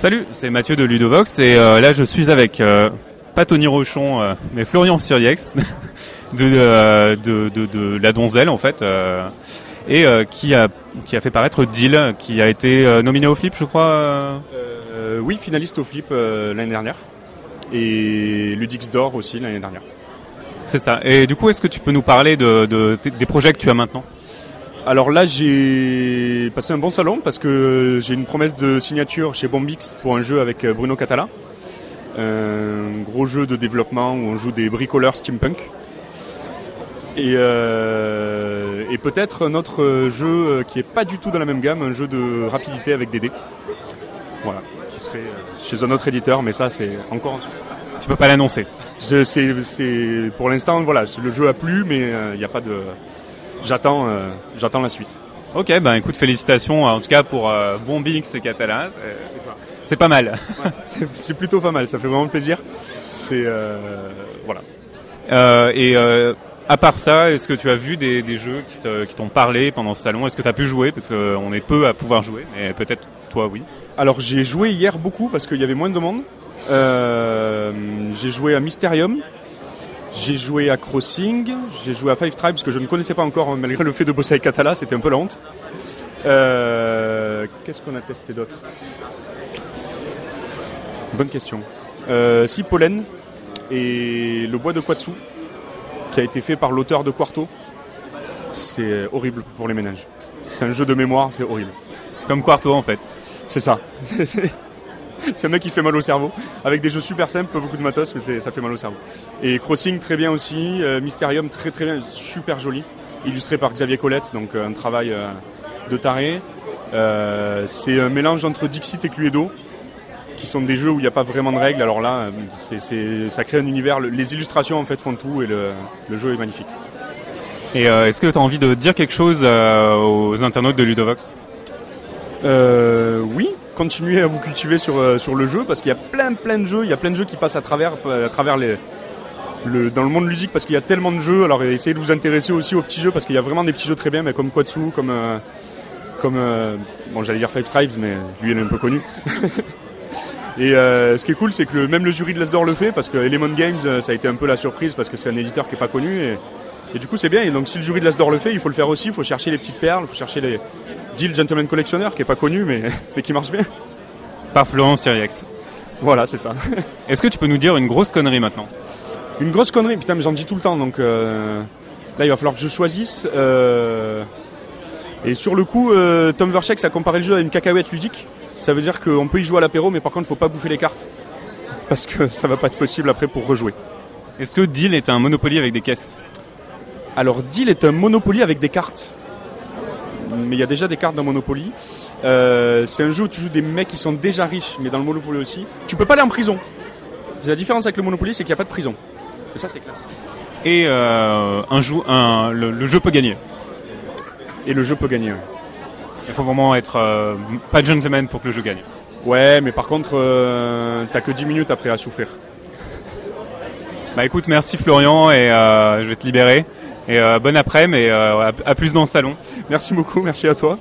Salut, c'est Mathieu de Ludovox et euh, là je suis avec euh, pas Tony Rochon euh, mais Florian Siriex de, de, de, de la Donzelle en fait et qui a qui a fait paraître Deal qui a été nominé au flip je crois. oui, finaliste au flip l'année dernière. Et Ludix d'or aussi l'année dernière. C'est ça. Et du coup est-ce que tu peux nous parler de, de- des projets que tu as maintenant? Alors là, j'ai passé un bon salon parce que j'ai une promesse de signature chez Bombix pour un jeu avec euh, Bruno Catala. Un gros jeu de développement où on joue des bricoleurs steampunk. Et, euh, et peut-être un autre jeu euh, qui est pas du tout dans la même gamme, un jeu de rapidité avec des dés. Voilà, qui serait chez un autre éditeur, mais ça c'est encore en. Tu peux pas l'annoncer. Je- c'est, c'est- pour l'instant, voilà, le jeu a plu, mais il n'y a pas de. J'attends, euh, j'attends la suite. Ok, ben écoute félicitations en tout cas pour euh, Bombix et Catala. C'est- C'est pas mal. C'est, c'est plutôt pas mal, ça fait vraiment plaisir. C'est euh, voilà. Euh, et euh, à part ça, est-ce que tu as vu des, des jeux qui, t'ont parlé pendant ce salon? Est-ce que tu as pu jouer? Parce qu'on est peu à pouvoir jouer, mais peut-être toi oui. Alors j'ai joué hier beaucoup parce qu'il y avait moins de monde. Euh, j'ai joué à Mysterium. J'ai joué à Crossing, j'ai joué à Five Tribes que je ne connaissais pas encore hein, malgré le fait de bosser avec Catala, c'était un peu la honte. Euh, Qu'est-ce qu'on a testé d'autre? Bonne question. Euh, si Pollen et le bois de Quatsu qui a été fait par l'auteur de Quarto. C'est horrible pour les ménages. C'est un jeu de mémoire, c'est horrible. Comme Quarto en fait. C'est ça. c'est un mec qui fait mal au cerveau. Avec des jeux super simples, beaucoup de matos, mais ça fait mal au cerveau. Et Crossing, très bien aussi. Euh, Mysterium, très très bien, super joli. Illustré par Xavier Colette, donc euh, un travail euh, de taré. Euh, c'est un mélange entre Dixit et Cluedo, qui sont des jeux où il n'y a pas vraiment de règles. Alors là, ça crée un univers. Le- Les illustrations en fait font tout et le, le jeu est magnifique. Et euh, est-ce que tu as envie de dire quelque chose euh, aux internautes de Ludovox? Euh, oui, continuez à vous cultiver sur, euh, sur le jeu parce qu'il y a plein plein de jeux, il y a plein de jeux qui passent à travers, à travers les, le, dans le monde ludique parce qu'il y a tellement de jeux. Alors essayez de vous intéresser aussi aux petits jeux parce qu'il y a vraiment des petits jeux très bien, mais comme Quatsu, comme euh, comme euh, bon j'allais dire Five Tribes, mais lui il est un peu connu. Et euh, ce qui est cool, c'est que même le jury de l'Asdor le fait parce que Element Games, euh, ça a été un peu la surprise parce que c'est un éditeur qui est pas connu et, et du coup c'est bien. Et donc si le jury de l'Asdor le fait, il faut le faire aussi. Il faut chercher les petites perles, il faut chercher les Deal Gentleman Collectionneur qui est pas connu mais, mais qui marche bien. Par Florent Siriex. Voilà, c'est ça. Est-ce que tu peux nous dire une grosse connerie maintenant Une grosse connerie, putain, mais j'en dis tout le temps, donc euh, là il va falloir que je choisisse. euh, et sur le coup, euh, Tom Verchex a comparé le jeu à une cacahuète ludique. Ça veut dire qu'on peut y jouer à l'apéro, mais par contre, faut pas bouffer les cartes. Parce que ça va pas être possible après pour rejouer. Est-ce que Deal est un Monopoly avec des caisses? Alors, Deal est un Monopoly avec des cartes. Mais il y a déjà des cartes dans Monopoly. Euh, c'est un jeu où tu joues des mecs qui sont déjà riches, mais dans le Monopoly aussi. Tu peux pas aller en prison. La différence avec le Monopoly, c'est qu'il n'y a pas de prison. Et ça, c'est classe. Et euh, un un, le, jeu peut gagner. Et le jeu peut gagner. Il faut vraiment être euh, pas gentleman pour que le jeu gagne. Ouais, mais par contre, t'as que 10 minutes après à souffrir. Bah écoute, merci Florian et je vais te libérer. Et euh, bon après, mais euh, à plus dans le salon. Merci beaucoup, merci à toi.